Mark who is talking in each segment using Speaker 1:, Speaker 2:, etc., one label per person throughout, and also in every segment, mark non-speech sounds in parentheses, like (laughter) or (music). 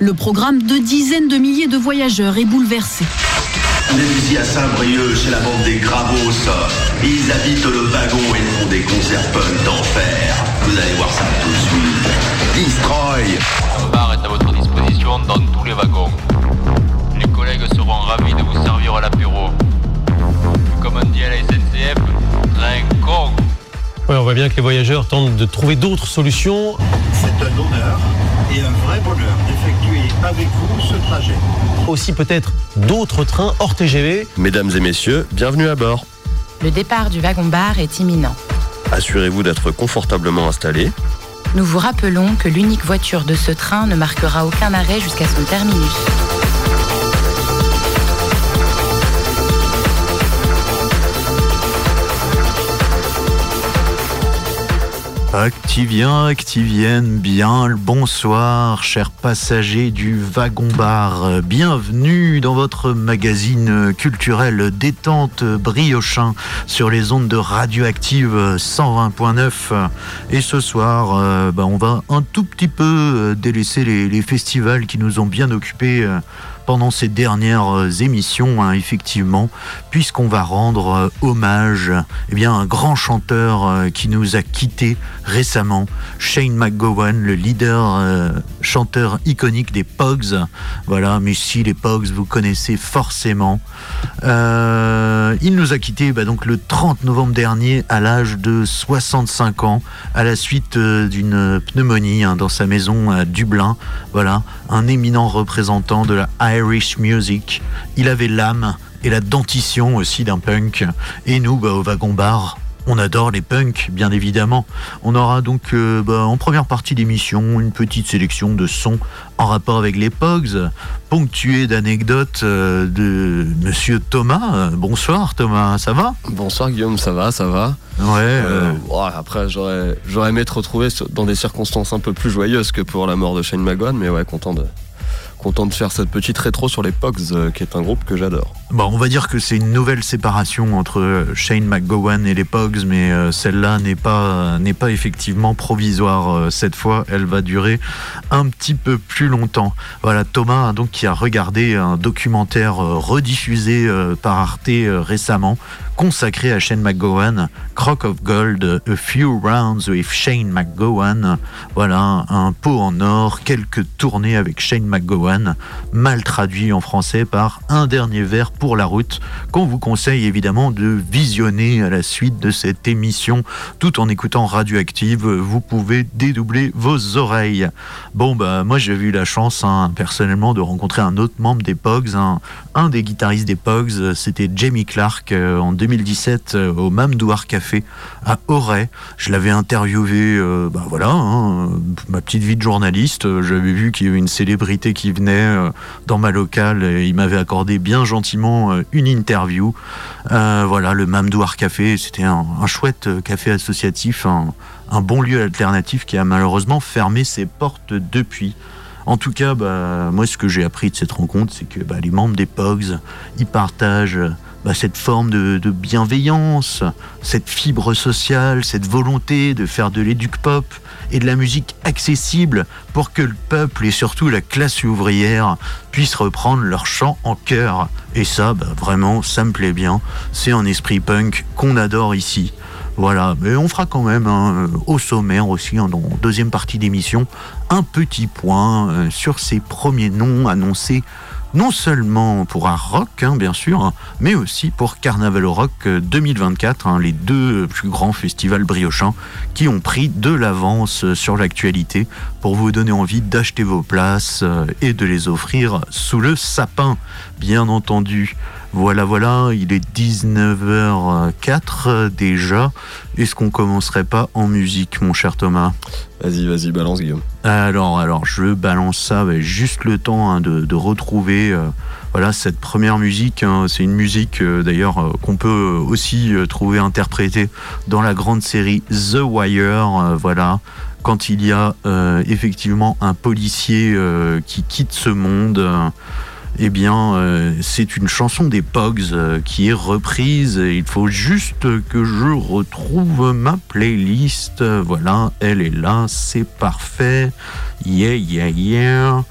Speaker 1: Le programme de dizaines de milliers de voyageurs est bouleversé.
Speaker 2: On est ici à Saint-Brieuc, chez la bande des Gravos. Ils habitent le wagon et font des concerts punk d'enfer. Vous allez voir ça tout de suite. Destroy
Speaker 3: Un bar est à votre disposition dans tous les wagons. Les collègues seront ravis de vous servir à l'apéro. Comme on dit à la SNCF, train con.
Speaker 4: Ouais, on voit bien que les voyageurs tentent de trouver d'autres solutions.
Speaker 5: C'est un honneur et un vrai bonheur d'effectuer avec vous ce trajet.
Speaker 4: Aussi peut-être d'autres trains hors TGV.
Speaker 6: Mesdames et messieurs, bienvenue à bord.
Speaker 7: Le départ du wagon-bar est imminent.
Speaker 6: Assurez-vous d'être confortablement installé.
Speaker 7: Nous vous rappelons que l'unique voiture de ce train ne marquera aucun arrêt jusqu'à son terminus.
Speaker 8: Activien, activienne, bien le bonsoir, chers passagers du wagon-bar. Bienvenue dans votre magazine culturel détente briochin sur les ondes de radioactive 120.9. Et ce soir, euh, bah, on va un tout petit peu euh, délaisser les, festivals qui nous ont bien occupés. euh, pendant ces dernières euh, émissions, hein, effectivement, puisqu'on va rendre euh, hommage eh bien, à un grand chanteur euh, qui nous a quittés récemment, Shane McGowan, le leader chanteur iconique des Pogs. Voilà, mais si les Pogs, vous connaissez forcément. Il nous a quittés bah, donc, le 30 novembre dernier à l'âge de 65 ans, à la suite d'une pneumonie hein, dans sa maison à Dublin. Voilà, un éminent représentant de la Irish music. Il avait l'âme et la dentition aussi d'un punk. Et nous, bah, au wagon bar, on adore les punks, bien évidemment. On aura donc euh, bah, en première partie d'émission une petite sélection de sons en rapport avec les Pogs, ponctuée d'anecdotes euh, de Monsieur Thomas. Bonsoir Thomas, ça va?
Speaker 6: Bonsoir Guillaume, ça va, ça va?
Speaker 8: Ouais.
Speaker 6: Euh, ouais, Après, j'aurais j'aurais aimé te retrouver dans des circonstances un peu plus joyeuses que pour la mort de Shane McGowan, mais ouais, content de, content de faire cette petite rétro sur les Pogs, euh, qui est un groupe que j'adore.
Speaker 8: Bon, on va dire que c'est une nouvelle séparation entre euh, Shane McGowan et les Pogs, mais euh, celle-là n'est pas pas effectivement provisoire cette fois. Elle va durer un petit peu plus longtemps. Voilà, Thomas donc qui a regardé un documentaire rediffusé par Arte récemment consacré à Shane McGowan, Crock of Gold, A Few Rounds with Shane McGowan. Voilà, un pot en or, quelques tournées avec Shane McGowan, mal traduit en français par Un dernier verre pour la route, qu'on vous conseille évidemment de visionner à la suite de cette émission, tout en écoutant Radioactive. Vous pouvez dédoubler vos oreilles. Bon, bah, moi j'ai eu la chance, hein, personnellement, de rencontrer un autre membre des Pogs, un, des guitaristes des Pogs, c'était Jamie Clark euh, en 2017 euh, au Mamdouar Café à Auray. Je l'avais interviewé, euh, bah voilà, hein, ma petite vie de journaliste. Euh, J'avais vu qu'il y avait une célébrité qui venait euh, dans ma locale et il m'avait accordé bien gentiment euh, une interview. Euh, voilà, le Mamdouar Café, c'était un, chouette euh, café associatif, un, bon lieu alternatif qui a malheureusement fermé ses portes depuis. En tout cas, bah, moi, ce que j'ai appris de cette rencontre, c'est que bah, les membres des Pogs, ils partagent euh, bah, cette forme de, bienveillance, cette fibre sociale, cette volonté de faire de l'éduc pop et de la musique accessible pour que le peuple et surtout la classe ouvrière puissent reprendre leur chant en chœur. Et ça, bah, vraiment, ça me plaît bien. C'est un esprit punk qu'on adore ici. Voilà, mais on fera quand même hein, au sommaire aussi, hein, dans la deuxième partie d'émission, un petit point euh, sur ces premiers noms annoncés non seulement pour un rock, hein, bien sûr, hein, mais aussi pour Carnaval au Rock euh, 2024, hein, les deux plus grands festivals briochins qui ont pris de l'avance euh, sur l'actualité pour vous donner envie d'acheter vos places euh, et de les offrir sous le sapin, bien entendu. Voilà, voilà, il est 19h04 déjà. Est-ce qu'on commencerait pas en musique, mon cher Thomas?
Speaker 6: Vas-y, vas-y, balance Guillaume.
Speaker 8: alors, alors, je balance ça, juste le temps hein, de, de retrouver euh, voilà, cette première musique. hein. c'est une musique euh, d'ailleurs euh, qu'on peut aussi trouver interprétée dans la grande série The Wire. voilà, quand il y a effectivement un policier qui quitte ce monde. Eh bien, euh, c'est une chanson des Pogs euh, qui est reprise. Il faut juste que je retrouve ma playlist. Voilà, elle est là, c'est parfait. Yeah, yeah, yeah.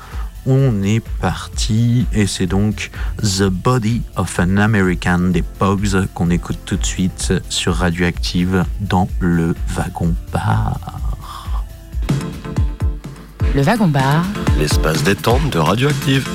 Speaker 8: on est parti et c'est donc The Body of an American des Pogs qu'on écoute tout de suite sur Radioactive dans le wagon bar.
Speaker 7: Le wagon bar.
Speaker 9: L'espace détente de Radioactive.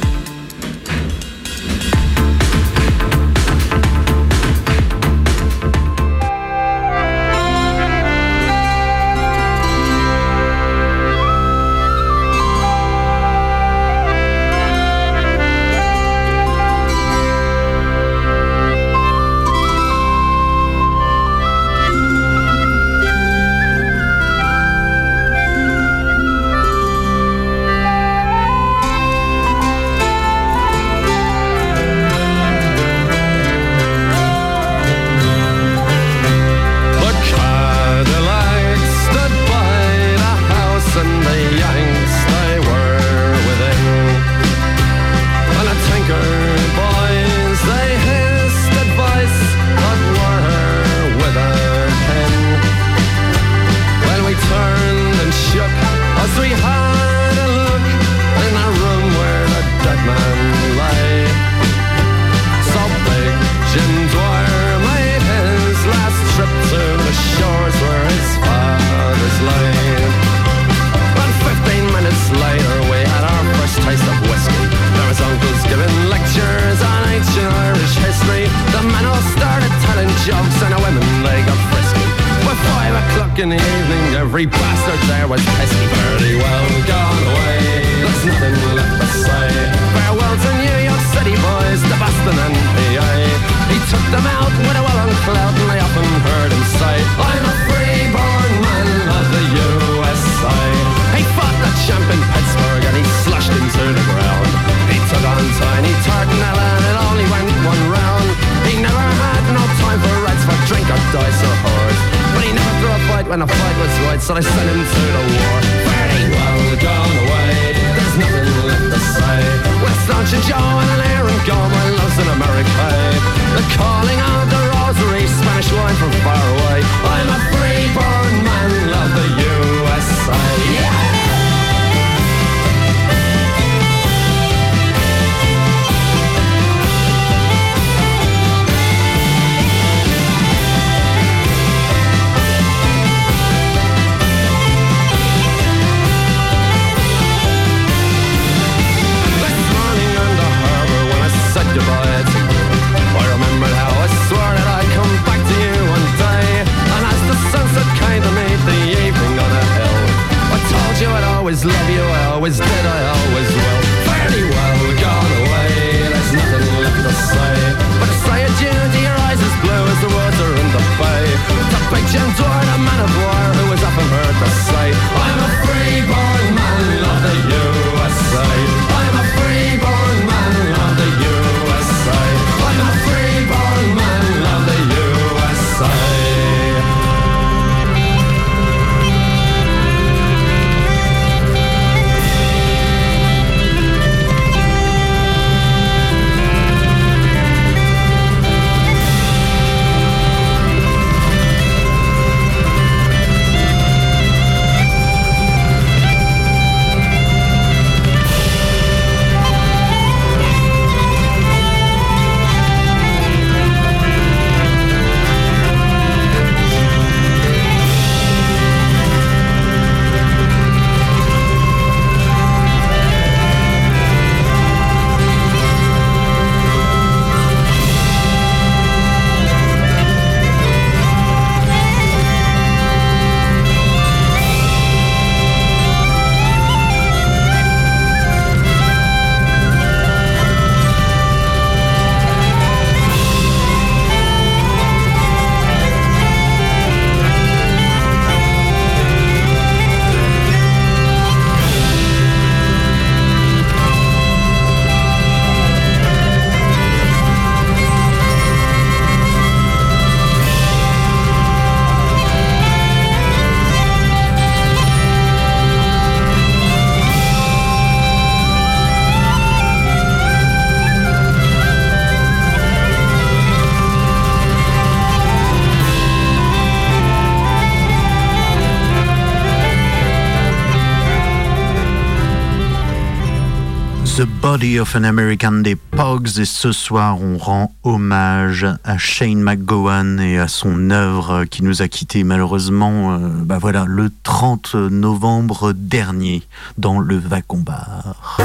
Speaker 8: Body of an American des Pogs et ce soir on rend hommage à Shane McGowan et à son œuvre qui nous a quittés malheureusement euh, bah voilà, le 30 novembre dernier dans le wagon-bar.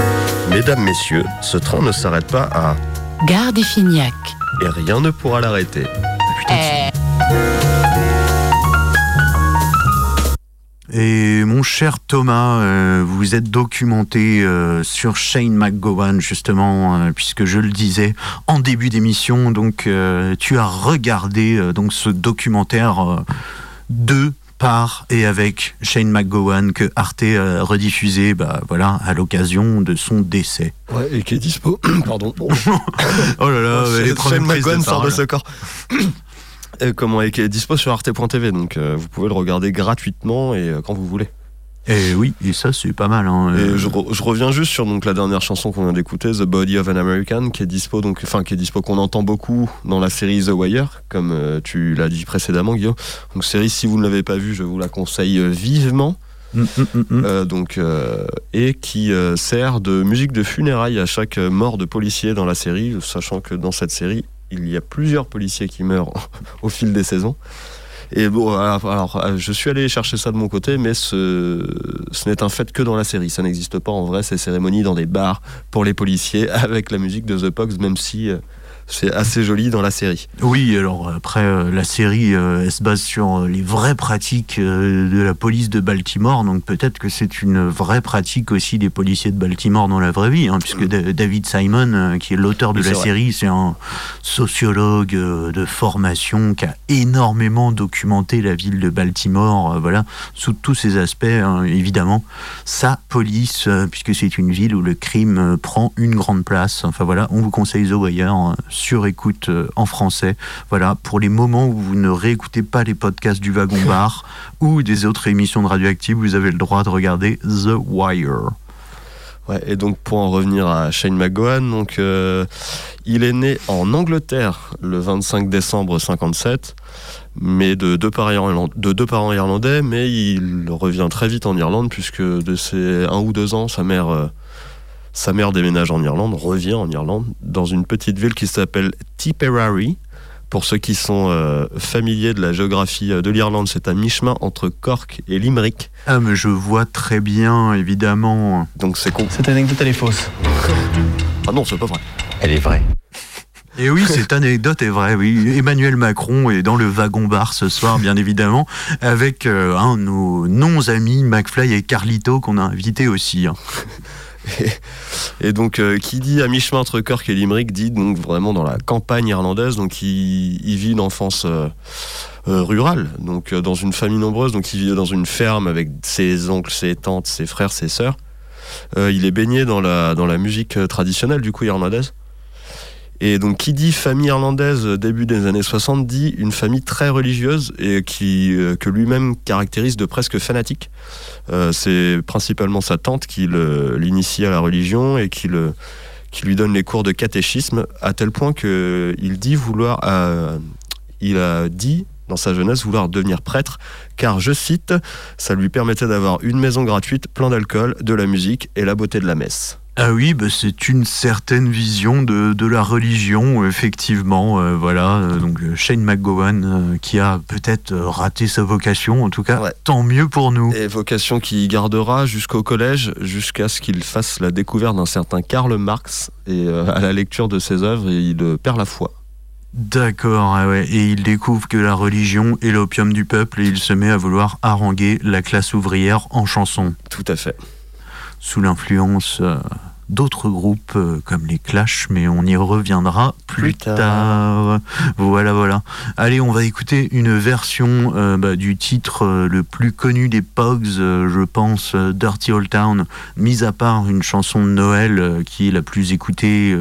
Speaker 6: Mesdames, messieurs, ce train ne s'arrête pas à...
Speaker 7: Gare des Fignac.
Speaker 6: Et rien ne pourra l'arrêter.
Speaker 8: Et mon cher Thomas, euh, vous êtes documenté euh, sur Shane McGowan justement, euh, puisque je le disais en début d'émission. Donc, tu as regardé donc ce documentaire de par et avec Shane McGowan que Arte a rediffusé, bah voilà, à l'occasion de son décès.
Speaker 6: Ouais, et qui est dispo. (coughs) Pardon. (laughs)
Speaker 8: oh là là, les
Speaker 6: Shane McGowan sort de ce corps. Euh, comment est, est dispo sur arte.tv, donc euh, vous pouvez le regarder gratuitement et euh, quand vous voulez.
Speaker 8: Et oui, et ça c'est pas mal. Hein,
Speaker 6: et je, reviens juste sur donc la dernière chanson qu'on vient d'écouter, The Body of an American, qui est dispo donc, enfin qui est dispo qu'on entend beaucoup dans la série The Wire, comme tu l'as dit précédemment, Guillaume. Donc série, si vous ne l'avez pas vue, je vous la conseille vivement. Mm, mm, mm, donc et qui sert de musique de funérailles à chaque mort de policier dans la série, sachant que dans cette série il y a plusieurs policiers qui meurent (laughs) au fil des saisons. Et bon, alors, je suis allé chercher ça de mon côté, mais ce, ce n'est un fait que dans la série. Ça n'existe pas en vrai, ces cérémonies dans des bars pour les policiers (laughs) avec la musique de The Pogs, même si euh, c'est assez joli dans la série.
Speaker 8: Oui, alors après, euh, la série, euh, elle se base sur euh, les vraies pratiques de la police de Baltimore, donc peut-être que c'est une vraie pratique aussi des policiers de Baltimore dans la vraie vie, hein, puisque David Simon, qui est l'auteur de la série, c'est un sociologue de formation qui a énormément documenté la ville de Baltimore, voilà, sous tous ses aspects, hein, évidemment. Sa police, puisque c'est une ville où le crime prend une grande place. Enfin voilà, on vous conseille The Wire sur écoute euh, en français. Voilà, pour les moments où vous ne réécoutez pas les podcasts du Wagon (laughs) Bar ou des autres émissions de Radioactive, vous avez le droit de regarder The Wire.
Speaker 6: Ouais, et donc pour en revenir à Shane McGowan, donc euh, il est né en Angleterre le 25 décembre 57, mais de deux, parents de deux parents irlandais, mais il revient très vite en Irlande puisque de ses un ou deux ans, sa mère euh, sa mère déménage en Irlande, revient en Irlande, dans une petite ville qui s'appelle Tipperary. Pour ceux qui sont euh, familiers de la géographie euh, de l'Irlande, c'est à mi-chemin entre Cork et Limerick.
Speaker 8: Ah, mais je vois très bien, évidemment.
Speaker 6: Donc c'est con.
Speaker 10: Cette anecdote, elle est fausse.
Speaker 6: ah non, c'est pas vrai.
Speaker 10: Elle est vraie. (laughs)
Speaker 8: Et oui, cette anecdote est vraie. Oui, Emmanuel Macron est dans le wagon bar ce soir, bien (laughs) évidemment, avec euh, un de nos non amis McFly et Carlito qu'on a invité aussi. Hein.
Speaker 6: Et, (laughs) donc, euh, qui dit à mi-chemin entre Cork et Limerick dit donc vraiment dans la campagne irlandaise. Donc, il, vit une enfance euh, euh, rurale, donc dans une famille nombreuse. Donc, il vit dans une ferme avec ses oncles, ses tantes, ses frères, ses sœurs. il est baigné dans la, dans la musique traditionnelle, du coup, irlandaise. Et donc, qui dit famille irlandaise début des années 70, une famille très religieuse et qui, que lui-même caractérise de presque fanatique. Euh, c'est principalement sa tante qui l'initie à la religion et qui, lui donne les cours de catéchisme, à tel point qu'il dit vouloir. Euh, il a dit dans sa jeunesse vouloir devenir prêtre, car, je cite, ça lui permettait d'avoir une maison gratuite, plein d'alcool, de la musique et la beauté de la messe.
Speaker 8: Ah oui, bah c'est une certaine vision de, de la religion, effectivement. Euh, voilà, euh, donc euh, Shane McGowan qui a peut-être raté sa vocation, en tout cas, tant mieux pour nous.
Speaker 6: Et vocation qui gardera jusqu'au collège, jusqu'à ce qu'il fasse la découverte d'un certain Karl Marx. Et à la lecture de ses œuvres, il perd la foi.
Speaker 8: D'accord, ah ouais. et il découvre que la religion est l'opium du peuple et il se met à vouloir haranguer la classe ouvrière en chanson.
Speaker 6: Tout à fait.
Speaker 8: Sous l'influence d'autres groupes euh, comme les Clash, mais on y reviendra plus, tard. Voilà, voilà. Allez, on va écouter une version euh, bah, du titre euh, le plus connu des Pogs, je pense, Dirty Old Town, mis à part une chanson de Noël qui est la plus écoutée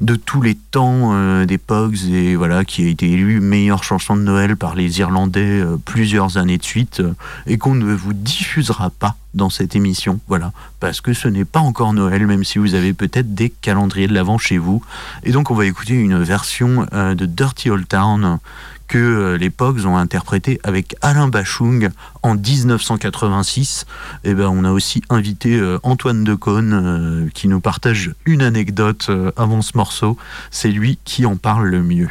Speaker 8: de tous les temps euh, des Pogs et voilà qui a été élu meilleure chanson de Noël par les Irlandais euh, plusieurs années de suite euh, et qu'on ne vous diffusera pas dans cette émission. Voilà. Parce que ce n'est pas encore Noël même si vous avez peut-être des calendriers de l'avant chez vous. Et donc on va écouter une version de Dirty Old Town que euh, les Pogs ont interprété avec Alain Bachung en 1986. Et ben, on a aussi invité euh, Antoine Decaune euh, qui nous partage une anecdote avant ce morceau. C'est lui qui en parle le mieux.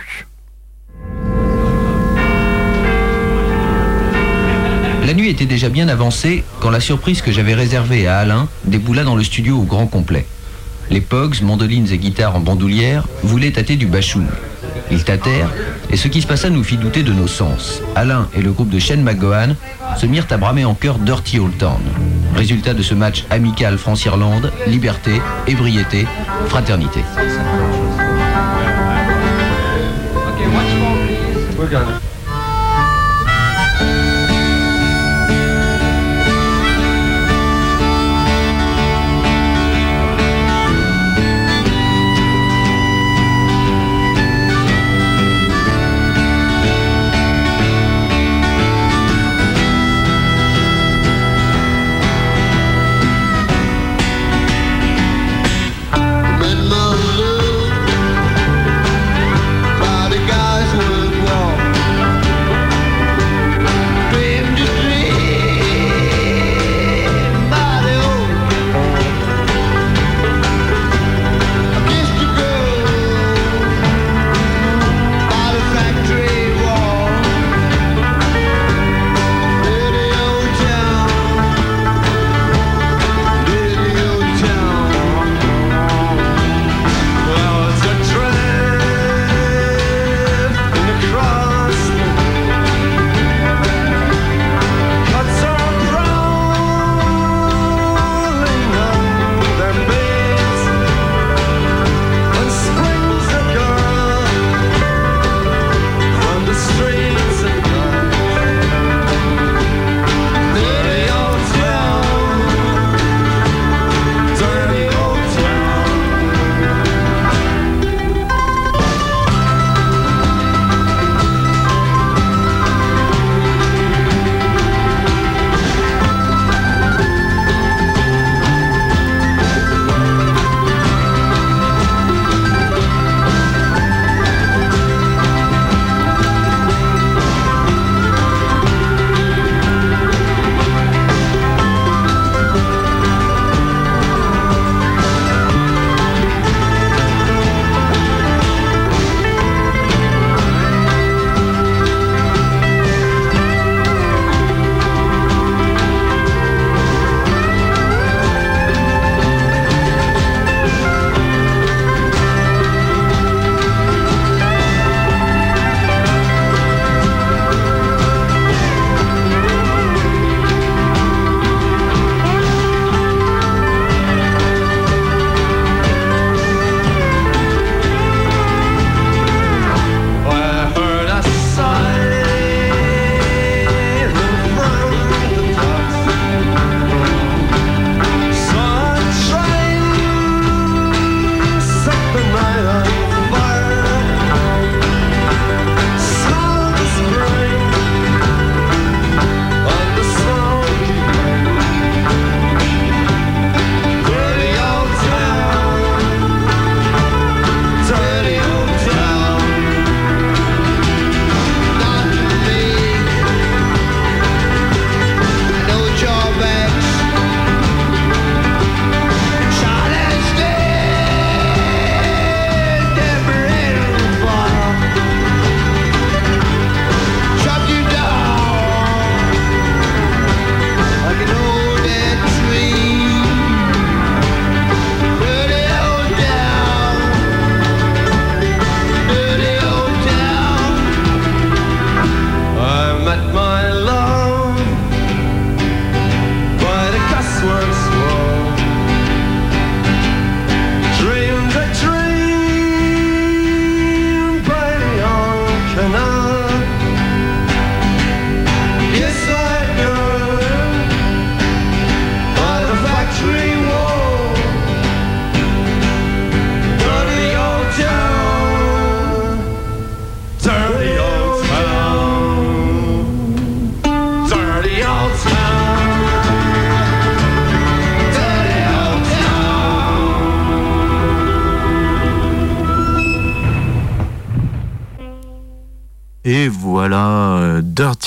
Speaker 10: La nuit était déjà bien avancée quand la surprise que j'avais réservée à Alain déboula dans le studio au grand complet. Les Pogs, mandolines et guitares en bandoulière, voulaient tâter du bachung. Ils tâtèrent, et ce qui se passa nous fit douter de nos sens. Alain et le groupe de Shane McGowan se mirent à bramer en chœur Dirty Old Town. Résultat de ce match amical France-Irlande, liberté, ébriété, fraternité.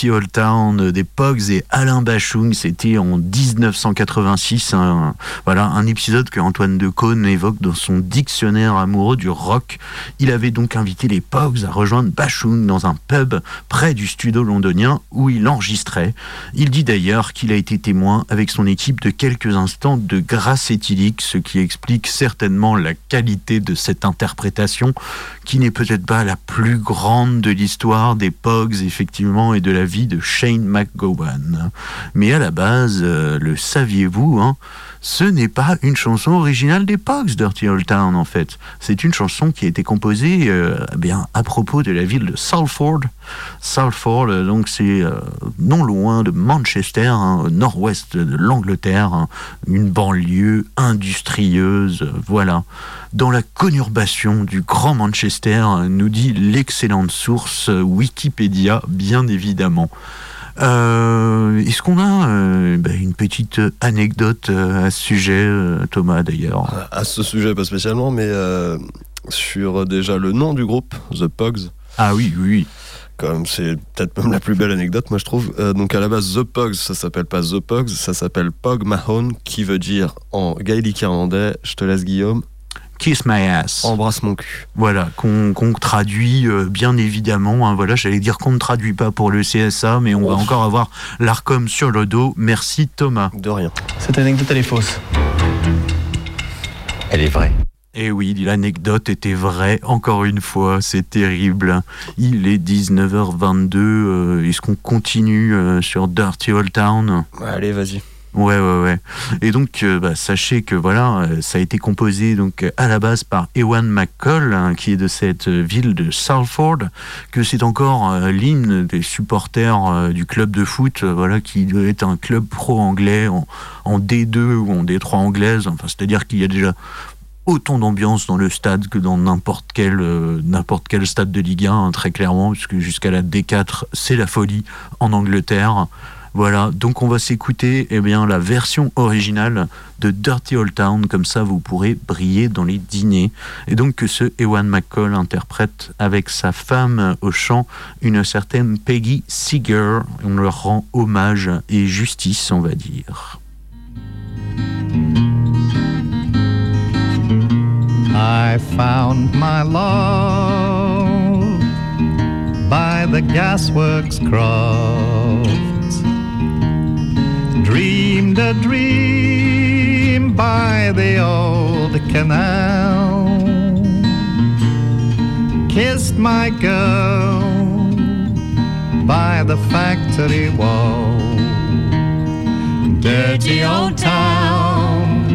Speaker 8: Euh, Old Town des Pogs et Alain Bachung, c'était en 1986. Un, voilà, un épisode que Antoine Decaune évoque dans son dictionnaire amoureux du rock. Il avait donc invité les Pogs à rejoindre Bachung dans un pub du studio londonien où il enregistrait. Il dit d'ailleurs qu'il a été témoin avec son équipe de quelques instants de grâce éthylique, ce qui explique certainement la qualité de cette interprétation qui n'est peut-être pas la plus grande de l'histoire des Pogs, effectivement, et de la vie de Shane McGowan. Mais à la base, euh, le saviez-vous, hein, ce n'est pas une chanson originale des Dirty Old Town, en fait. C'est une chanson qui a été composée euh, eh bien, à propos de la ville de Salford. Salford, euh, donc c'est non loin de Manchester, hein, au nord-ouest de l'Angleterre, hein, une banlieue industrieuse, voilà. Dans la conurbation du Grand Manchester, nous dit l'excellente source Wikipédia, bien évidemment. Euh, Est-ce qu'on a euh, bah, une petite anecdote euh, à ce sujet, Thomas d'ailleurs?
Speaker 6: À ce sujet, pas spécialement, mais sur déjà le nom du groupe, The Pogs.
Speaker 8: Ah oui, oui.
Speaker 6: Comme c'est peut-être même la plus belle anecdote, moi je trouve. Donc à la base, The Pogs, ça s'appelle pas The Pogs, ça s'appelle Pog Mahone, qui veut dire en gaélique irlandais, je te laisse Guillaume,
Speaker 8: Kiss My Ass.
Speaker 6: embrasse mon cul.
Speaker 8: Voilà, qu'on traduit euh, bien évidemment. hein, voilà, j'allais dire qu'on ne traduit pas pour le CSA, mais on va encore avoir l'ARCOM sur le dos. Merci Thomas.
Speaker 6: De rien.
Speaker 11: Cette anecdote, elle est fausse.
Speaker 10: Elle est vraie.
Speaker 8: Et oui, l'anecdote était vraie, encore une fois, c'est terrible. Il est 19h22, euh, est-ce qu'on continue euh, sur Dirty Old Town?
Speaker 6: Allez, vas-y.
Speaker 8: Ouais, ouais, ouais. Et donc, euh, bah, sachez que voilà, euh, ça a été composé donc à la base par Ewan McCall, hein, qui est de cette euh, ville de Salford, que c'est encore euh, l'hymne des supporters du club de foot, voilà, qui être un club pro-anglais en, en D2 ou en D3 anglaise. Enfin, c'est-à-dire qu'il y a déjà autant d'ambiance dans le stade que dans n'importe quel n'importe quel stade de Ligue 1 hein, très clairement puisque jusqu'à la D4 c'est la folie en Angleterre voilà donc on va s'écouter eh bien la version originale de Dirty Old Town comme ça vous pourrez briller dans les dîners. Et donc que ce Ewan McCall interprète avec sa femme au chant une certaine Peggy Seeger. On leur rend hommage et justice on va dire.
Speaker 12: I found my love by the gasworks croft. Dreamed a dream by the old canal. Kissed my girl by the factory wall. Dirty old town,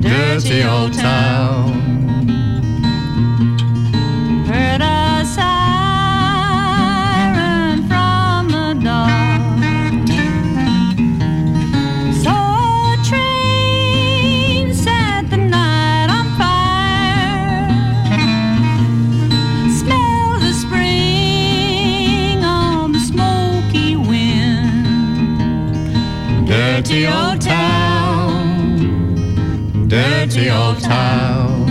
Speaker 12: dirty old town. Dirty old town, dirty old town.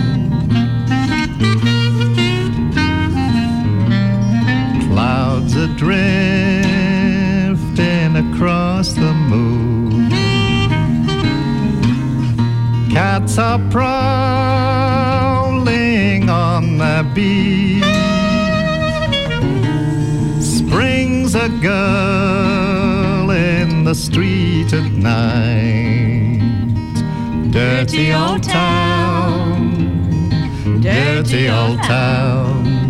Speaker 12: Clouds are drifting across the moon. Cats are prowling on the beach. Springs a girl in the street at night. Dirty old town, dirty old town.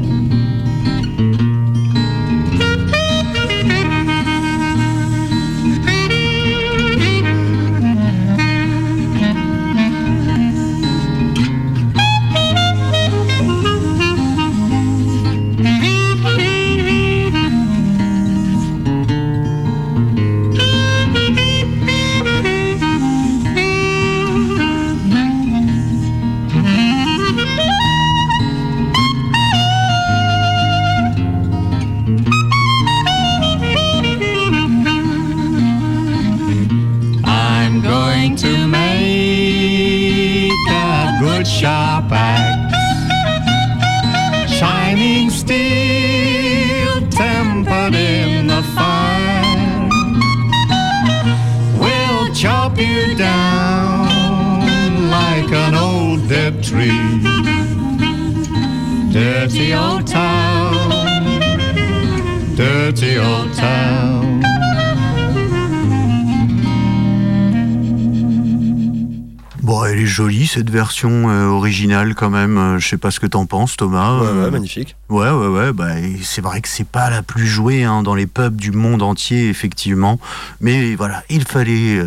Speaker 8: Version euh, originale quand même. Euh, Je sais pas ce que t'en penses, Thomas.
Speaker 6: Ouais,
Speaker 8: Euh,
Speaker 6: ouais, magnifique.
Speaker 8: Ouais, ouais, ouais. Bah, c'est vrai que c'est pas la plus jouée hein, dans les pubs du monde entier, effectivement. Mais voilà, il fallait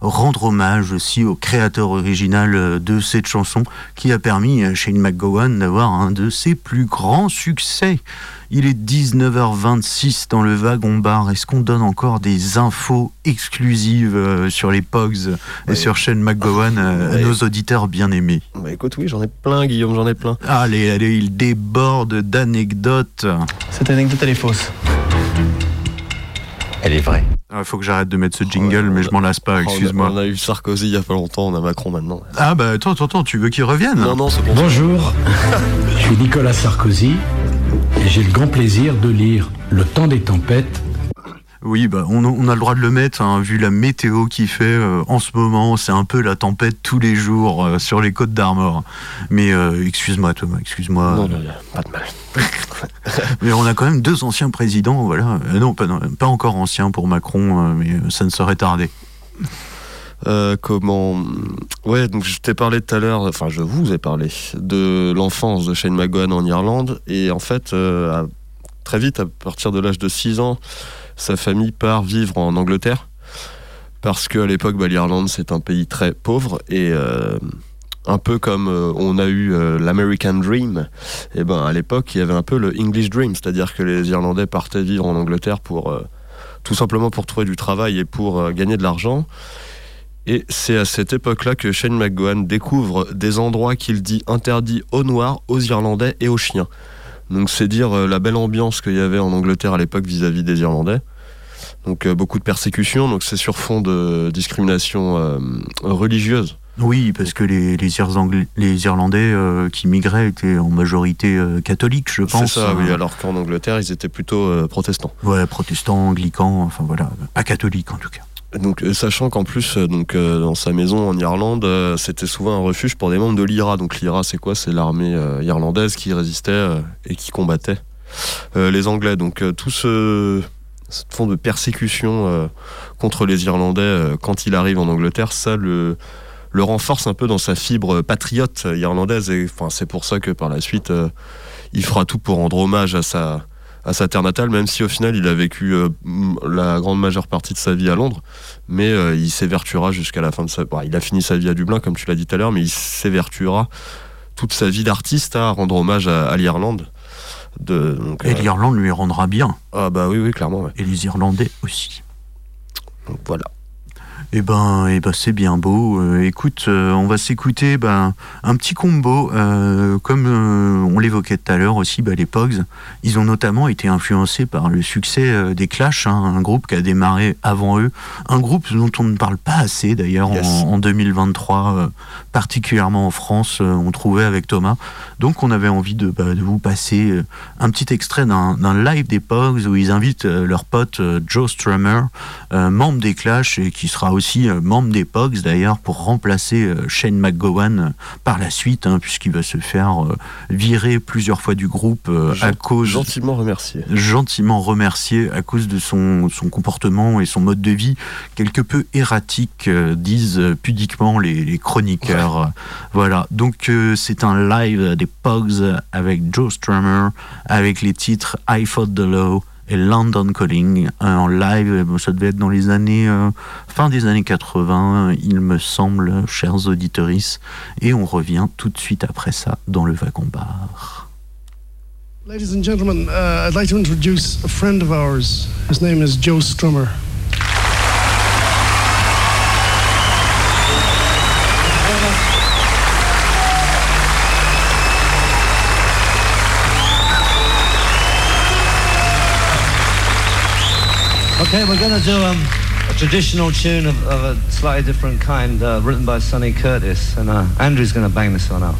Speaker 8: rendre hommage aussi au créateur original de cette chanson qui a permis à Shane McGowan d'avoir un de ses plus grands succès. Il est 19h26 dans le wagon bar. Est-ce qu'on donne encore des infos exclusives euh, sur les Pogs et
Speaker 6: Ouais.
Speaker 8: sur Shane McGowan euh, à nos auditeurs bien aimés?
Speaker 6: Bah écoute, oui, j'en ai plein, Guillaume, j'en ai plein.
Speaker 8: Allez, allez, il déborde d'anecdotes.
Speaker 11: Cette anecdote, elle est fausse. Elle est vraie.
Speaker 8: Il Ah, faut que j'arrête de mettre ce jingle, mais je m'en lasse pas,
Speaker 6: On a-
Speaker 8: excuse-moi.
Speaker 6: On a eu Sarkozy il y a pas longtemps, on a Macron maintenant.
Speaker 8: Ah bah attends, attends, attends, tu veux qu'il revienne?
Speaker 6: Non, non, c'est bon.
Speaker 13: Bonjour, (laughs) je suis Nicolas Sarkozy et j'ai le grand plaisir de lire Le temps des tempêtes
Speaker 8: Oui, bah on, on a le droit de le mettre, hein, vu la météo qu'il fait euh, en ce moment. C'est un peu la tempête tous les jours euh, sur les côtes d'Armor. Mais euh, excuse-moi Thomas, excuse-moi.
Speaker 6: Non, non, a pas de mal. (laughs)
Speaker 8: Mais on a quand même deux anciens présidents, voilà. Euh, non, pas, non, pas encore anciens pour Macron, euh, mais ça ne saurait tarder.
Speaker 6: Euh, comment Ouais, donc je t'ai parlé tout à l'heure, enfin je vous ai parlé de l'enfance de Shane McGowan en Irlande. Et en fait euh, très vite à partir de l'âge de 6 ans, sa famille part vivre en Angleterre. Parce qu'à l'époque bah, l'Irlande c'est un pays très pauvre. Et euh, un peu comme on a eu l'American Dream, et ben à l'époque il y avait un peu le English Dream, c'est-à-dire que les Irlandais partaient vivre en Angleterre pour tout simplement pour trouver du travail et pour gagner de l'argent. Et c'est à cette époque-là que Shane McGowan découvre des endroits qu'il dit interdits aux Noirs, aux Irlandais et aux chiens. Donc c'est dire euh, la belle ambiance qu'il y avait en Angleterre à l'époque vis-à-vis des Irlandais. Donc euh, beaucoup de persécutions, donc c'est sur fond de discrimination euh, religieuse.
Speaker 8: Oui, parce que les, les, Irangl- les Irlandais euh, qui migraient étaient en majorité catholiques, je
Speaker 6: C'est
Speaker 8: pense.
Speaker 6: ça, oui,
Speaker 8: hein.
Speaker 6: alors qu'en Angleterre, ils étaient plutôt protestants.
Speaker 8: Ouais, protestants, anglicans, enfin voilà, pas catholiques en tout cas.
Speaker 6: Donc, euh, sachant qu'en plus, euh, donc, euh, dans sa maison en Irlande, c'était souvent un refuge pour des membres de l'IRA. Donc, l'IRA, c'est quoi? C'est l'armée irlandaise qui résistait et qui combattait les Anglais. Donc, tout ce, fond de persécution contre les Irlandais quand il arrive en Angleterre, ça le, renforce un peu dans sa fibre patriote irlandaise. Et enfin, c'est pour ça que par la suite, il fera tout pour rendre hommage à sa à sa terre natale, même si au final il a vécu euh, la grande majeure partie de sa vie à Londres, mais euh, il s'évertuera jusqu'à la fin de sa... bon, il a fini sa vie à Dublin, comme tu l'as dit tout à l'heure, mais il s'évertuera toute sa vie d'artiste à rendre hommage à, à l'Irlande. De, donc,
Speaker 8: Et
Speaker 6: euh,
Speaker 8: l'Irlande lui rendra bien.
Speaker 6: Ah bah oui, oui, clairement. ouais.
Speaker 8: Et les Irlandais aussi.
Speaker 6: Donc, voilà.
Speaker 8: Eh ben, eh ben c'est bien beau. Euh, écoute, euh, on va s'écouter ben, un petit combo. euh, comme on l'évoquait tout à l'heure aussi, bah, les Pogs, ils ont notamment été influencés par le succès des Clash, hein, un groupe qui a démarré avant eux. Un groupe dont on ne parle pas assez d'ailleurs
Speaker 6: Yes.
Speaker 8: en, en 2023, euh, particulièrement en France, on trouvait avec Thomas. Donc on avait envie de, bah, de vous passer un petit extrait d'un live des Pogs où ils invitent leur pote Joe Strummer, membre des Clash et qui sera aussi euh, membre des Pogs d'ailleurs pour remplacer euh, Shane McGowan euh, par la suite, hein, puisqu'il va se faire virer plusieurs fois du groupe à cause
Speaker 6: Gentiment remercié.
Speaker 8: gentiment remercié à cause de son, son comportement et son mode de vie quelque peu erratique, disent pudiquement les, les chroniqueurs. Voilà, donc c'est un live des Pogs avec Joe Strummer, avec les titres I Fought the Law et London Calling euh, en live. euh, Ça devait être dans les années euh, fin des années 80, il me semble, chers auditeuristes. Et on revient tout de suite après ça dans le wagon bar.
Speaker 14: Ladies and gentlemen, uh, I'd like to introduce a friend of ours. His name is Joe Strummer.
Speaker 15: Okay, we're going to do um, a traditional tune of, of a slightly different kind, uh, written by Sonny Curtis, and uh, Andrew's going to bang this one out.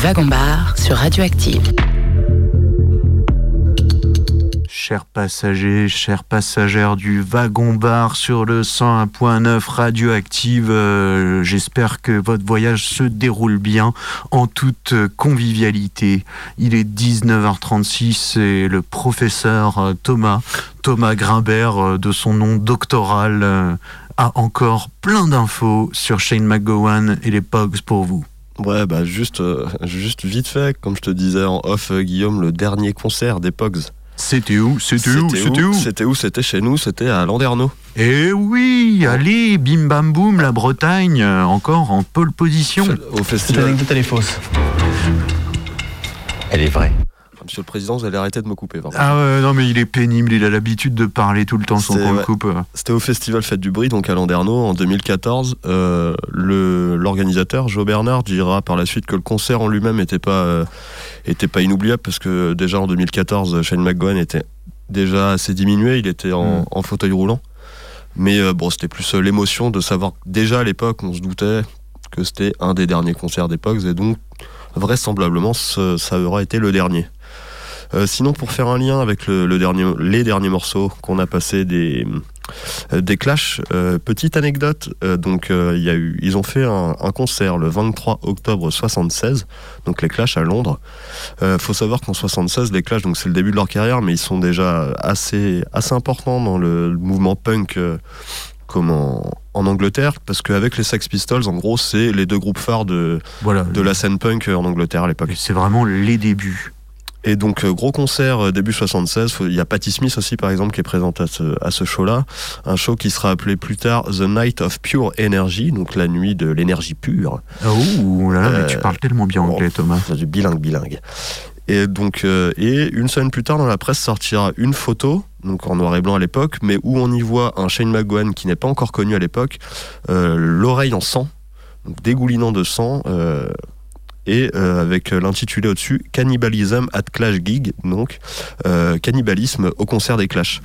Speaker 7: Écoutez le Wagon Bar sur Radioactive.
Speaker 8: Chers passagers, chères passagères du wagon-bar sur le 101.9 radioactive, euh, j'espère que votre voyage se déroule bien en toute convivialité. Il est 19h36 et le professeur euh, Thomas, Thomas Grimbert, euh, de son nom doctoral, a encore plein d'infos sur Shane McGowan et les Pogs pour vous.
Speaker 6: Ouais, bah juste, euh, juste vite fait, comme je te disais en off, euh, Guillaume, le dernier concert des Pogs.
Speaker 8: C'était où? C'était où? C'était où?
Speaker 6: C'était où? C'était chez nous, c'était à Landerneau.
Speaker 8: Eh oui, allez, bim bam boum, la Bretagne, euh, encore en pole position.
Speaker 6: Au festival.
Speaker 16: anecdote, elle est fausse. Elle est vraie.
Speaker 6: Monsieur le Président, vous allez arrêter de me couper.
Speaker 8: Ah ouais, non mais il est pénible, il a l'habitude de parler tout le temps sans qu'on le coupe.
Speaker 6: C'était au festival Fête du Bruit, donc à Landerneau, en 2014. Euh, le- L'organisateur, Joe Bernard, dira par la suite que le concert en lui-même n'était pas, euh, était pas inoubliable, parce que déjà en 2014, Shane McGowan était déjà assez diminué, il était en, en fauteuil roulant. Mais euh, bon, c'était plus euh, l'émotion de savoir déjà à l'époque, on se doutait que c'était un des derniers concerts d'époque, et donc vraisemblablement, ce- ça aura été le dernier. Euh, sinon, pour faire un lien avec le, le dernier, les derniers morceaux qu'on a passés des, euh, des Clash, euh, petite anecdote. euh, donc, euh, il y a eu, ils ont fait un, un concert le 23 octobre 76, donc les Clash à Londres. Euh, faut savoir qu'en 76, les Clash, donc c'est le début de leur carrière, mais ils sont déjà assez, assez importants dans le, le mouvement punk. comme en, en Angleterre, parce qu'avec les Sex Pistols, en gros, c'est les deux groupes phares de,
Speaker 8: Voilà.
Speaker 6: de la scène punk en Angleterre à l'époque.
Speaker 8: C'est vraiment les débuts.
Speaker 6: Et donc, euh, gros concert euh, début 76. Faut- Il y a Patti Smith aussi, par exemple, qui est présente à ce, à ce show-là. Un show qui sera appelé plus tard The Night of Pure Energy, donc la nuit de l'énergie pure.
Speaker 8: Oh là là, mais tu
Speaker 6: Euh,
Speaker 8: parles tellement bien anglais, Thomas.
Speaker 6: Du bilingue, bilingue. Et donc, euh, et une semaine plus tard, dans la presse sortira une photo, donc en noir et blanc à l'époque, mais où on y voit un Shane McGowan qui n'est pas encore connu à l'époque, euh, l'oreille en sang, donc dégoulinant de sang, et euh, avec l'intitulé au-dessus Cannibalism at Clash Gig, donc euh, cannibalisme au concert des Clash.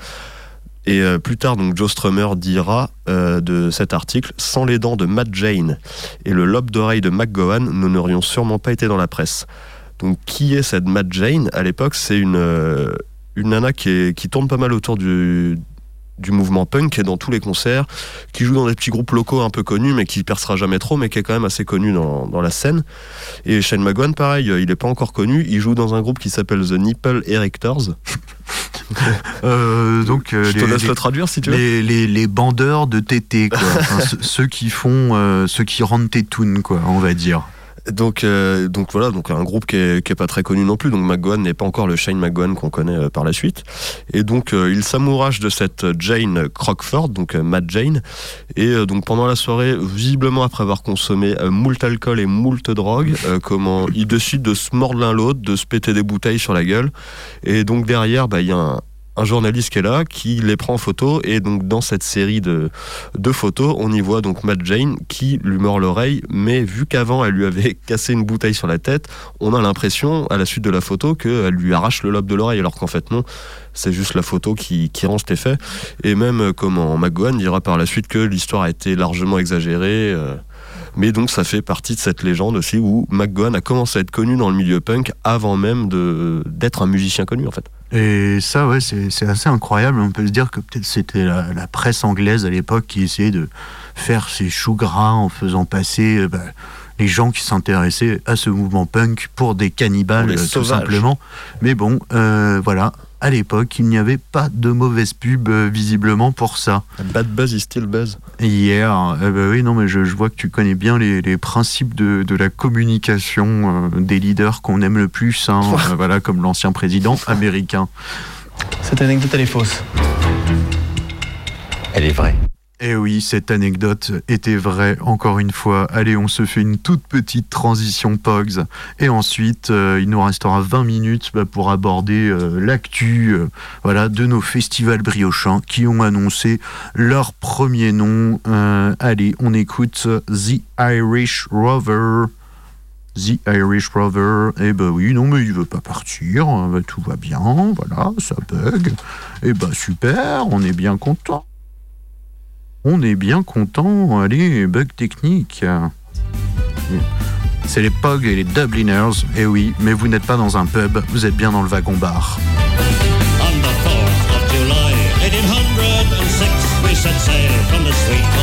Speaker 6: Et euh, plus tard, donc Joe Strummer dira de cet article Sans les dents de Matt Jane et le lobe d'oreille de McGowan, nous n'aurions sûrement pas été dans la presse. Donc, qui est cette Matt Jane À l'époque, c'est une, une nana qui, qui tourne pas mal autour du, du mouvement punk qui est dans tous les concerts, qui joue dans des petits groupes locaux un peu connus, mais qui percera jamais trop, mais qui est quand même assez connu dans, dans la scène. Et Shane McGowan, pareil, il n'est pas encore connu. Il joue dans un groupe qui s'appelle The Nipple Erectors. (laughs)
Speaker 8: Euh, donc, euh,
Speaker 6: Je te laisse
Speaker 8: les-
Speaker 6: le traduire si tu veux.
Speaker 8: Les, les, les bandeurs de TT, quoi. (laughs) Enfin, ceux- ceux qui font, euh, ceux qui rendent tes tunes, quoi, on va dire.
Speaker 6: Donc, euh, donc voilà, donc un groupe qui est, qui est pas très connu non plus. Donc McGowan n'est pas encore le Shane McGowan qu'on connaît euh, par la suite. Et donc euh, il s'amourage de cette Jane Crockford, donc euh, Matt Jane. Et euh, donc pendant la soirée, visiblement après avoir consommé euh, moult alcool et moult drogue, euh, comment ils décident de se mordre l'un l'autre, de se péter des bouteilles sur la gueule. Et donc derrière, bah, il y a un, un journaliste qui est là, qui les prend en photo. Et donc dans cette série de, photos, on y voit donc Matt Jane qui lui mord l'oreille, mais vu qu'avant elle lui avait (laughs) cassé une bouteille sur la tête, on a l'impression à la suite de la photo qu'elle lui arrache le lobe de l'oreille, alors qu'en fait non, c'est juste la photo qui, qui rend cet effet. Et même euh, comment McGowan dira par la suite que l'histoire a été largement exagérée. euh, mais donc ça fait partie de cette légende aussi où McGowan a commencé à être connu dans le milieu punk avant même de- d'être un musicien connu en fait.
Speaker 8: Et ça, ouais, c'est assez incroyable. On peut se dire que peut-être c'était la, la presse anglaise à l'époque qui essayait de faire ses choux gras en faisant passer euh, bah, les gens qui s'intéressaient à ce mouvement punk pour des cannibales,
Speaker 6: Pour
Speaker 8: euh, tout simplement. Mais bon, euh, voilà, à l'époque, il n'y avait pas de mauvaise pub euh, visiblement pour ça.
Speaker 6: Bad buzz is still buzz.
Speaker 8: Hier, eh ben oui, non, mais je, je vois que tu connais bien les, les principes de, de la communication euh, des leaders qu'on aime le plus, hein, (laughs) euh, voilà, comme l'ancien président américain.
Speaker 16: Cette anecdote, elle est fausse.
Speaker 10: Elle est vraie.
Speaker 8: Eh oui, cette anecdote était vraie, encore une fois. Allez, on se fait une toute petite transition Pogs. Et ensuite, euh, il nous restera 20 minutes bah, pour aborder euh, l'actu euh, voilà, de nos festivals briochins qui ont annoncé leur premier nom. Allez, on écoute The Irish Rover. The Irish Rover, eh ben oui, non mais il veut pas partir, euh, bah, tout va bien, voilà, ça bug. Eh ben super, on est bien content. On est bien content. Allez, bug technique. C'est les Pogs et les Dubliners, eh oui, mais vous n'êtes pas dans un pub, vous êtes bien dans le wagon-bar.
Speaker 11: On the 4th of July, 1806, we set sail from the sweet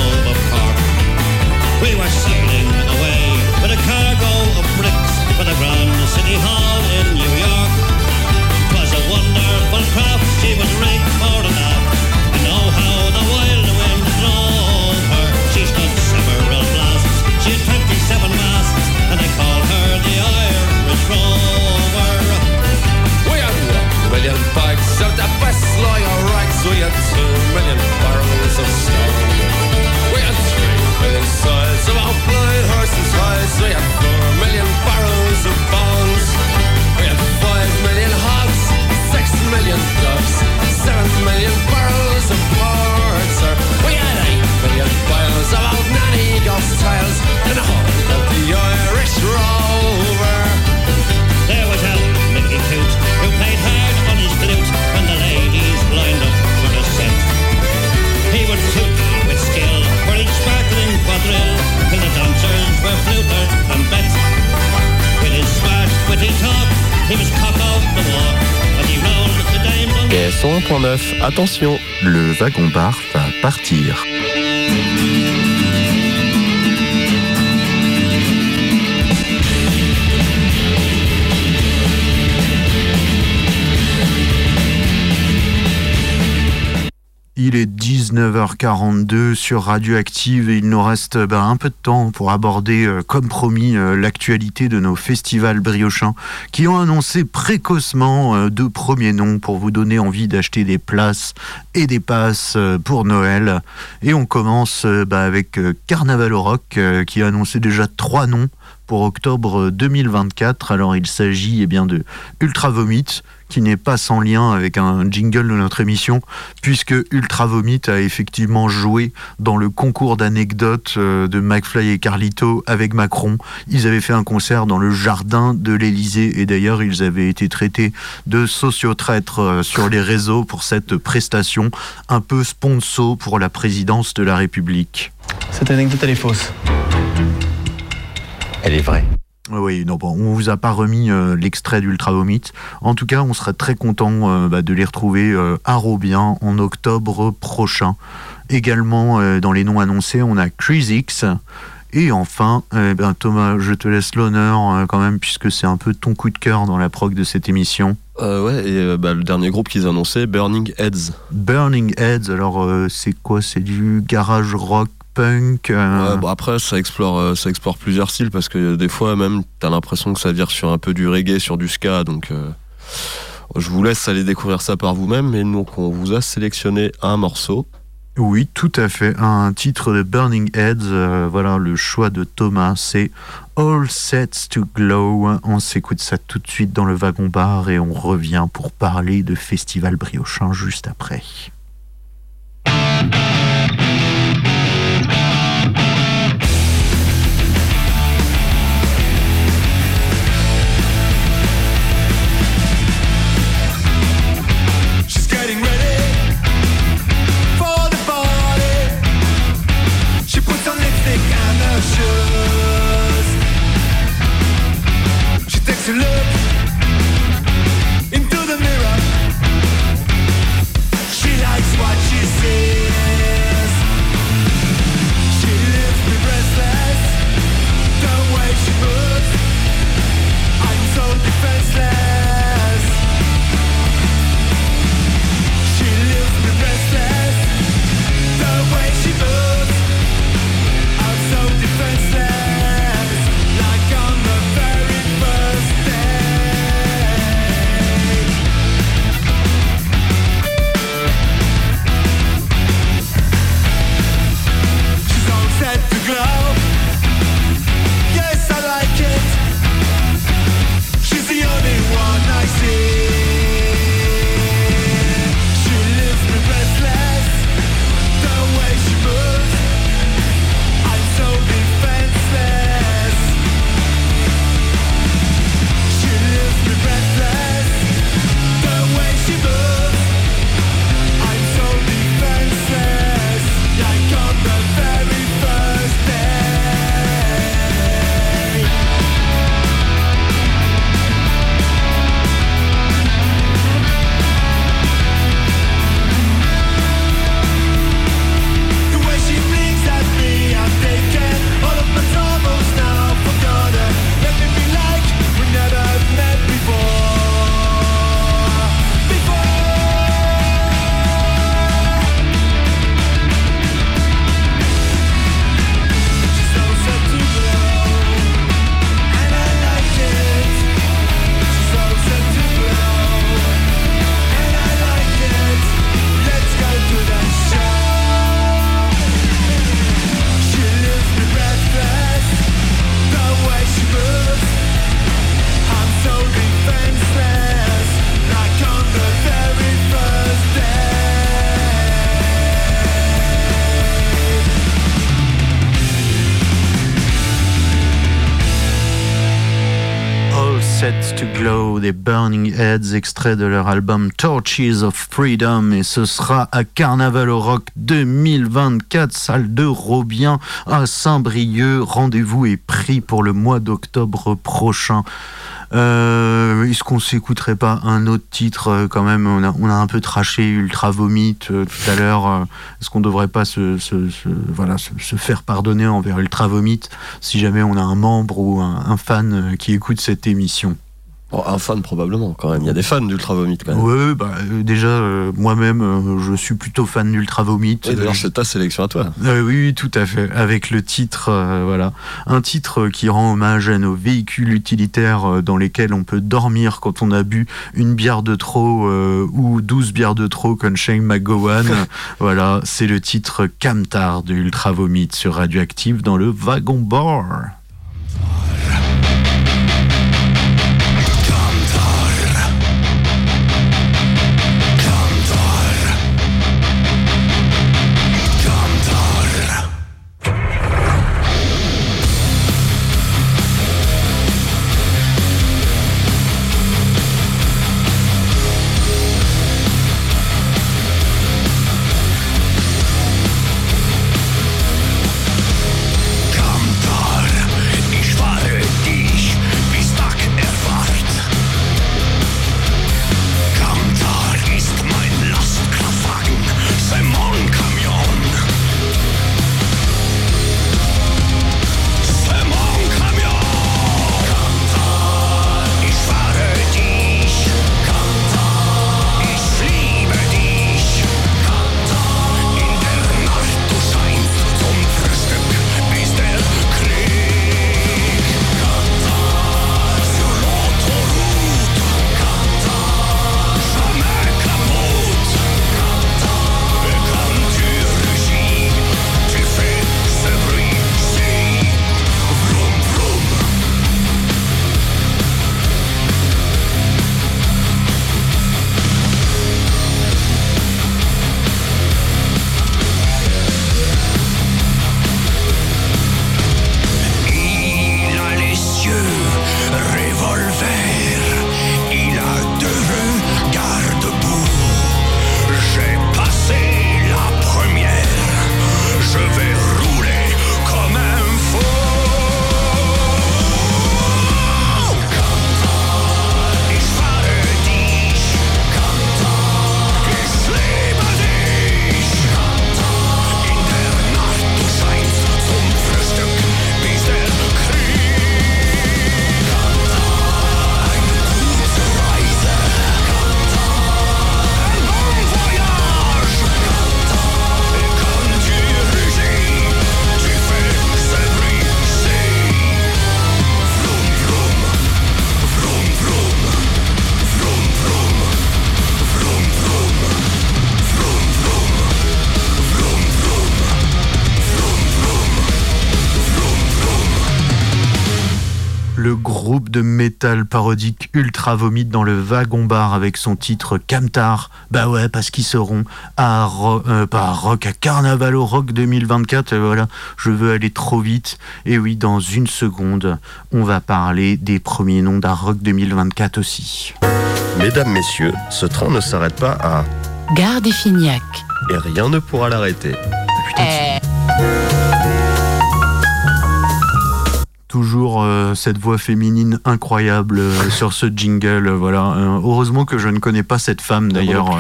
Speaker 6: Attention,
Speaker 8: le wagon-bar va partir. Il est 19h42 sur Radioactive et il nous reste bah, un peu de temps pour aborder, euh, comme promis, euh, l'actualité de nos festivals briochins qui ont annoncé précocement euh, deux premiers noms pour vous donner envie d'acheter des places et des passes pour Noël. Et on commence bah, avec Carnaval au Rock qui a annoncé déjà trois noms pour octobre 2024. Alors il s'agit eh bien de Ultra Vomit qui n'est pas sans lien avec un jingle de notre émission puisque Ultra Vomit a effectivement joué dans le concours d'anecdotes euh, de McFly et Carlito avec Macron. Ils avaient fait un concert dans le jardin de l'Élysée et d'ailleurs ils avaient été traités de sociotraîtres euh, sur les réseaux pour cette prestation un peu sponsor pour la présidence de la République.
Speaker 16: Cette anecdote, elle est fausse.
Speaker 10: Elle est vraie.
Speaker 8: Oui, non, bon, on vous a pas remis euh, l'extrait d'Ultra Vomit. En tout cas, on serait très content euh, bah, de les retrouver euh, à Robien en octobre prochain. Également, dans les noms annoncés, on a Crisix. Et enfin, ben, Thomas, je te laisse l'honneur quand même, puisque c'est un peu ton coup de cœur dans la prog de cette émission.
Speaker 6: Euh, ouais, et euh, bah, le dernier groupe qu'ils annonçaient, Burning Heads.
Speaker 8: Burning Heads, alors euh, c'est quoi? C'est du garage rock punk euh,
Speaker 6: Ouais, bon, après, ça explore, euh, ça explore plusieurs styles parce que des fois, même, t'as l'impression que ça vire sur un peu du reggae, sur du ska. Donc, euh, je vous laisse aller découvrir ça par vous-même. Et donc, on vous a sélectionné un morceau.
Speaker 8: Oui, tout à fait. Un titre de Burning Heads. euh, voilà, le choix de Thomas, c'est All Sets to Glow. On s'écoute ça tout de suite dans le wagon bar et on revient pour parler de Festival Briochin juste après. Heads, extrait de leur album Torches of Freedom, et ce sera à Carnaval au Rock 2024, salle de Robien à Saint-Brieuc. Rendez-vous est pris pour le mois d'octobre prochain. Euh, Est-ce qu'on s'écouterait pas un autre titre euh, quand même? On a, un peu traché Ultra Vomit euh, tout à l'heure. Est-ce qu'on devrait pas se, voilà, se, faire pardonner envers Ultra Vomit si jamais on a un membre ou un, fan qui écoute cette émission?
Speaker 6: Un fan, probablement, quand même. Il y a des fans d'Ultra Vomit, quand même.
Speaker 8: Ouais, bah, euh, déjà, euh, moi-même, euh, je suis plutôt fan d'Ultra Vomit.
Speaker 6: Et d'ailleurs, c'est ta sélection à toi.
Speaker 8: Euh, oui, oui, tout à fait. Avec le titre, voilà, un titre qui rend hommage à nos véhicules utilitaires dans lesquels on peut dormir quand on a bu une bière de trop ou 12 bières de trop comme Shane McGowan. (laughs) voilà, c'est le titre Camtar de Ultra Vomit sur Radioactive dans le wagon bar. Métal parodique Ultra Vomite dans le wagon bar avec son titre Camtar. Bah ouais, parce qu'ils seront à, Ro- euh, pas à Rock, à Carnaval au Rock 2024. Et voilà, je veux aller trop vite. Et oui, dans une seconde, on va parler des premiers noms d'Art Rock 2024 aussi.
Speaker 6: Mesdames, messieurs, ce train ne s'arrête pas à
Speaker 7: Gare des Fignac.
Speaker 6: et rien ne pourra l'arrêter.
Speaker 8: Toujours euh, cette voix féminine incroyable euh, (laughs) sur ce jingle. euh, voilà. Heureusement que je ne connais pas cette femme d'ailleurs.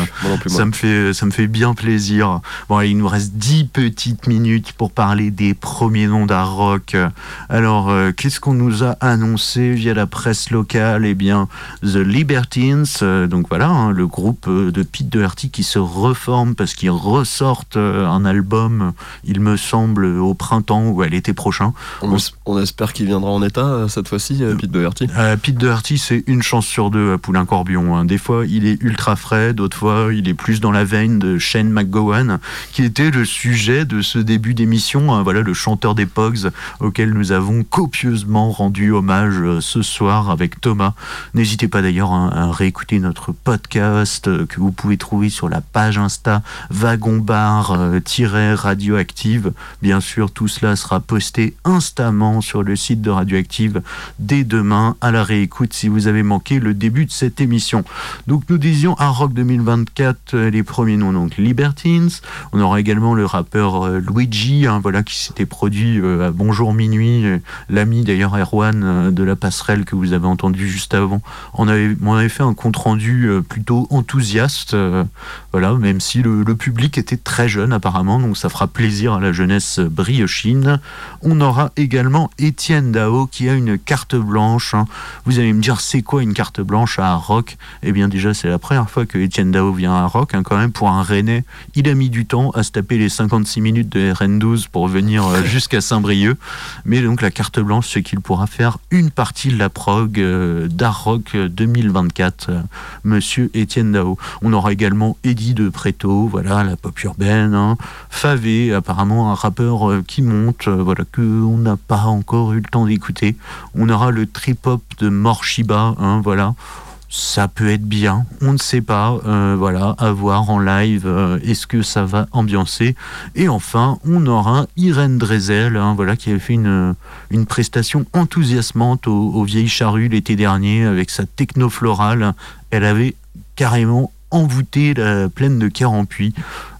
Speaker 8: Ça me fait ça me fait bien plaisir. Bon, allez, il nous reste 10 petites minutes pour parler des premiers noms d'art rock. Alors, qu'est-ce qu'on nous a annoncé via la presse locale? Eh bien, The Libertines. donc voilà, hein, le groupe de Pete Doherty qui se reforme parce qu'ils ressortent un album, il me semble, au printemps ou à l'été prochain.
Speaker 6: On, es- on espère viendra en état euh, cette fois-ci, euh, Pete Doherty?
Speaker 8: Euh, Pete Doherty, c'est une chance sur deux à Poulain Corbion. hein. Des fois, il est ultra frais, d'autres fois, il est plus dans la veine de Shane McGowan, qui était le sujet de ce début d'émission. hein. Voilà, le chanteur des Pogs, auquel nous avons copieusement rendu hommage euh, ce soir avec Thomas. N'hésitez pas d'ailleurs hein, à réécouter notre podcast que vous pouvez trouver sur la page Insta Wagon Bar euh, Radioactive. Bien sûr, tout cela sera posté instamment sur le site de Radioactive dès demain à la réécoute si vous avez manqué le début de cette émission. Donc nous disions à Rock 2024 euh, les premiers noms donc Libertines. On aura également le rappeur euh, Luigi, hein, voilà qui s'était produit euh, à Bonjour minuit, l'ami d'ailleurs Erwan de la passerelle que vous avez entendu juste avant. On avait, on avait fait un compte rendu plutôt enthousiaste, voilà, même si le, le public était très jeune apparemment, donc ça fera plaisir à la jeunesse briochine. On aura également Étienne Dao qui a une carte blanche. hein. Vous allez me dire, c'est quoi une carte blanche à Rock? Eh bien, déjà, c'est la première fois que Étienne Dao vient à Rock. hein, quand même, pour un Rennais, il a mis du temps à se taper les 56 minutes de RN12 pour venir euh, (laughs) jusqu'à Saint-Brieuc. Mais donc, la carte blanche, c'est qu'il pourra faire une partie de la prog euh, d'Art Rock 2024, euh, monsieur Étienne Dao. On aura également Eddie de Préto, voilà, la pop urbaine. hein. Favé, apparemment un rappeur qui monte, voilà, que on n'a pas encore eu le d'écouter. On aura le trip-hop de Morshiba, hein, voilà. Ça peut être bien, on ne sait pas, euh, voilà, à voir en live, euh, est-ce que ça va ambiancer Et enfin, on aura Irène Drezel, hein, voilà, qui avait fait une, une prestation enthousiasmante au, au Vieilles Charrues l'été dernier avec sa techno florale. Elle avait carrément envoûté la plaine de Carampuy.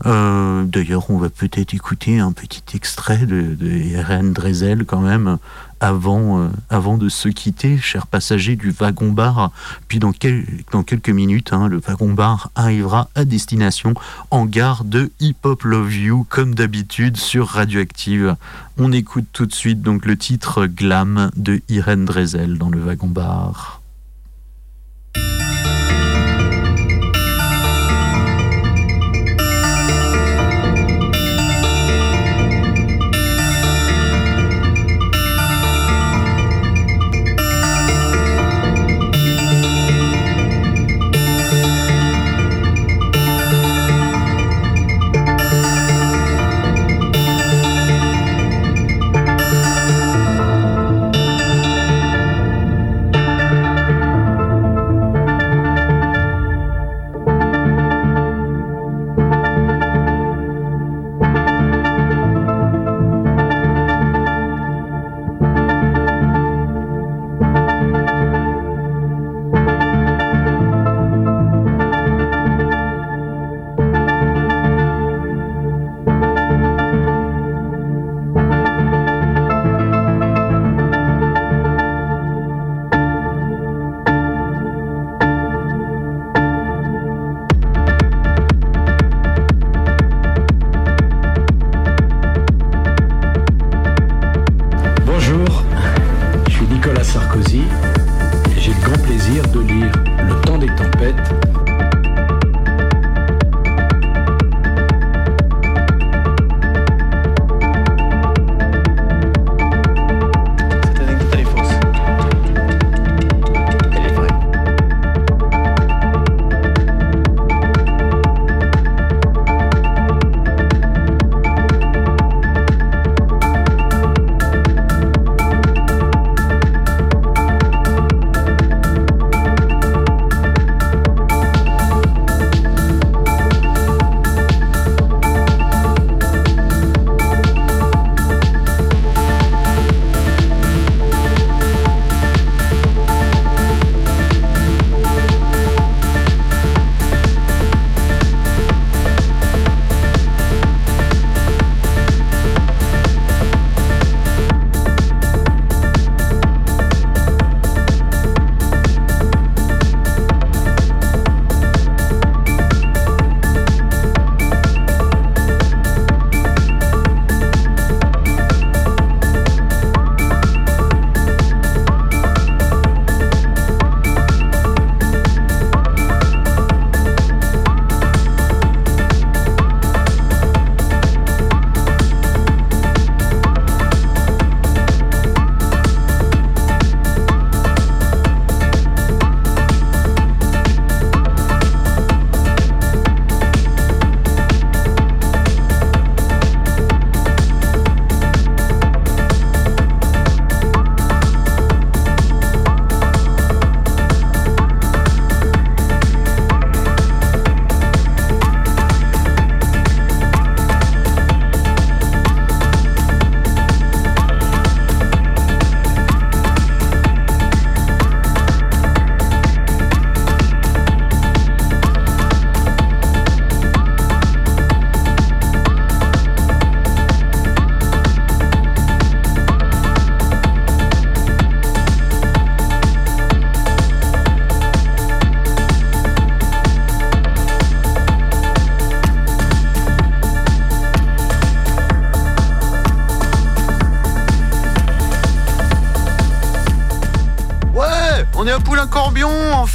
Speaker 8: Euh, D'ailleurs, on va peut-être écouter un petit extrait de, de Drezel quand même avant, euh, avant de se quitter, chers passagers du wagon-bar. Puis dans, quel- dans quelques minutes, hein, le wagon-bar arrivera à destination en gare de Hip Hop Love You, comme d'habitude sur Radioactive. On écoute tout de suite donc le titre Glam de Irène Drezel dans le wagon-bar.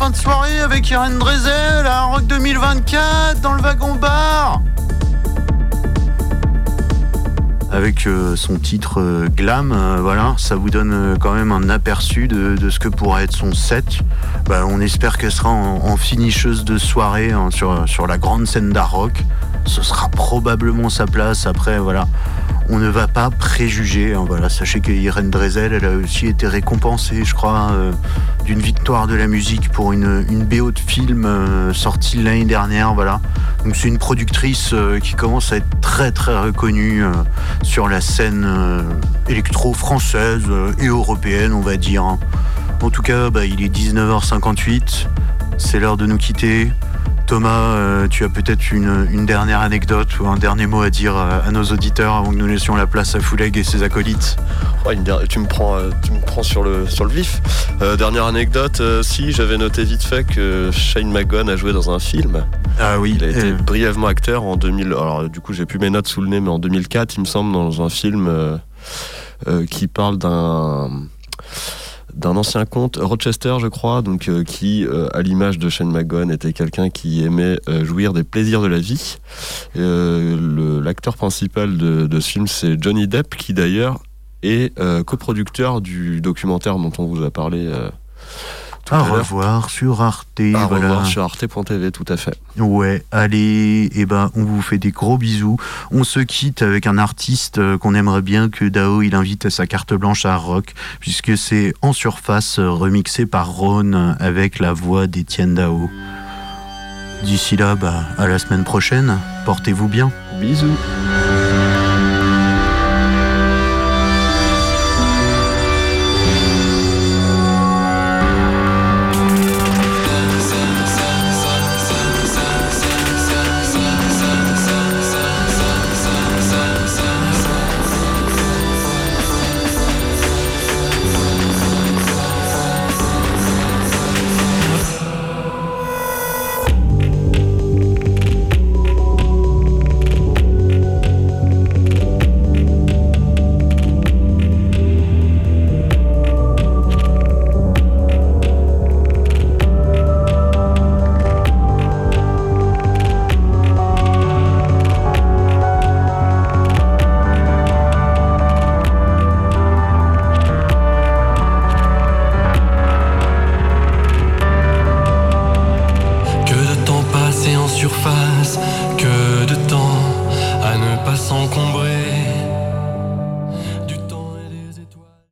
Speaker 8: De soirée avec Irène Drezel à Rock 2024 dans le wagon bar. Avec euh, son titre euh, Glam, euh, voilà, ça vous donne quand même un aperçu de, ce que pourrait être son set. Bah, on espère qu'elle sera en, en finisheuse de soirée hein, sur, la grande scène d'art rock. Ce sera probablement sa place. Après, voilà, on ne va pas préjuger. hein, voilà, sachez que Irène Drezel, elle a aussi été récompensée, je crois, d'une victoire de la musique pour une, une BO de film euh, sortie l'année dernière. Voilà. Donc c'est une productrice euh, qui commence à être très très reconnue euh, sur la scène électro française euh, et européenne, on va dire. hein. En tout cas, bah, il est 19h58. C'est l'heure de nous quitter. Thomas, tu as peut-être une, dernière anecdote ou un dernier mot à dire euh, à nos auditeurs avant que nous laissions la place à Fouleg et ses acolytes?
Speaker 6: Ouais, une der- tu me prends, euh, tu me prends sur le sur le vif. Euh, dernière anecdote, euh, si j'avais noté vite fait que Shane McGowan a joué dans un film.
Speaker 8: Ah oui.
Speaker 6: Il a été brièvement acteur en 2000. Alors du coup, j'ai plus mes notes sous le nez, mais en 2004, il me semble, dans un film qui parle d'un d'un ancien comte Rochester, je crois, donc euh, qui, euh, à l'image de Shane McGowan, était quelqu'un qui aimait euh, jouir des plaisirs de la vie. L'acteur principal de, de ce film, c'est Johnny Depp, qui d'ailleurs est euh, coproducteur du documentaire dont on vous a parlé. euh, tout
Speaker 8: à
Speaker 6: à
Speaker 8: revoir sur Arte.
Speaker 6: À
Speaker 8: voilà.
Speaker 6: revoir sur arte.tv, tout à fait.
Speaker 8: Ouais, allez, et ben on vous fait des gros bisous. On se quitte avec un artiste euh, qu'on aimerait bien que Dao il invite à sa carte blanche à rock, puisque c'est en surface remixé par Ron avec la voix d'Étienne Dao. D'ici là, bah, à la semaine prochaine. Portez-vous bien.
Speaker 6: Bisous.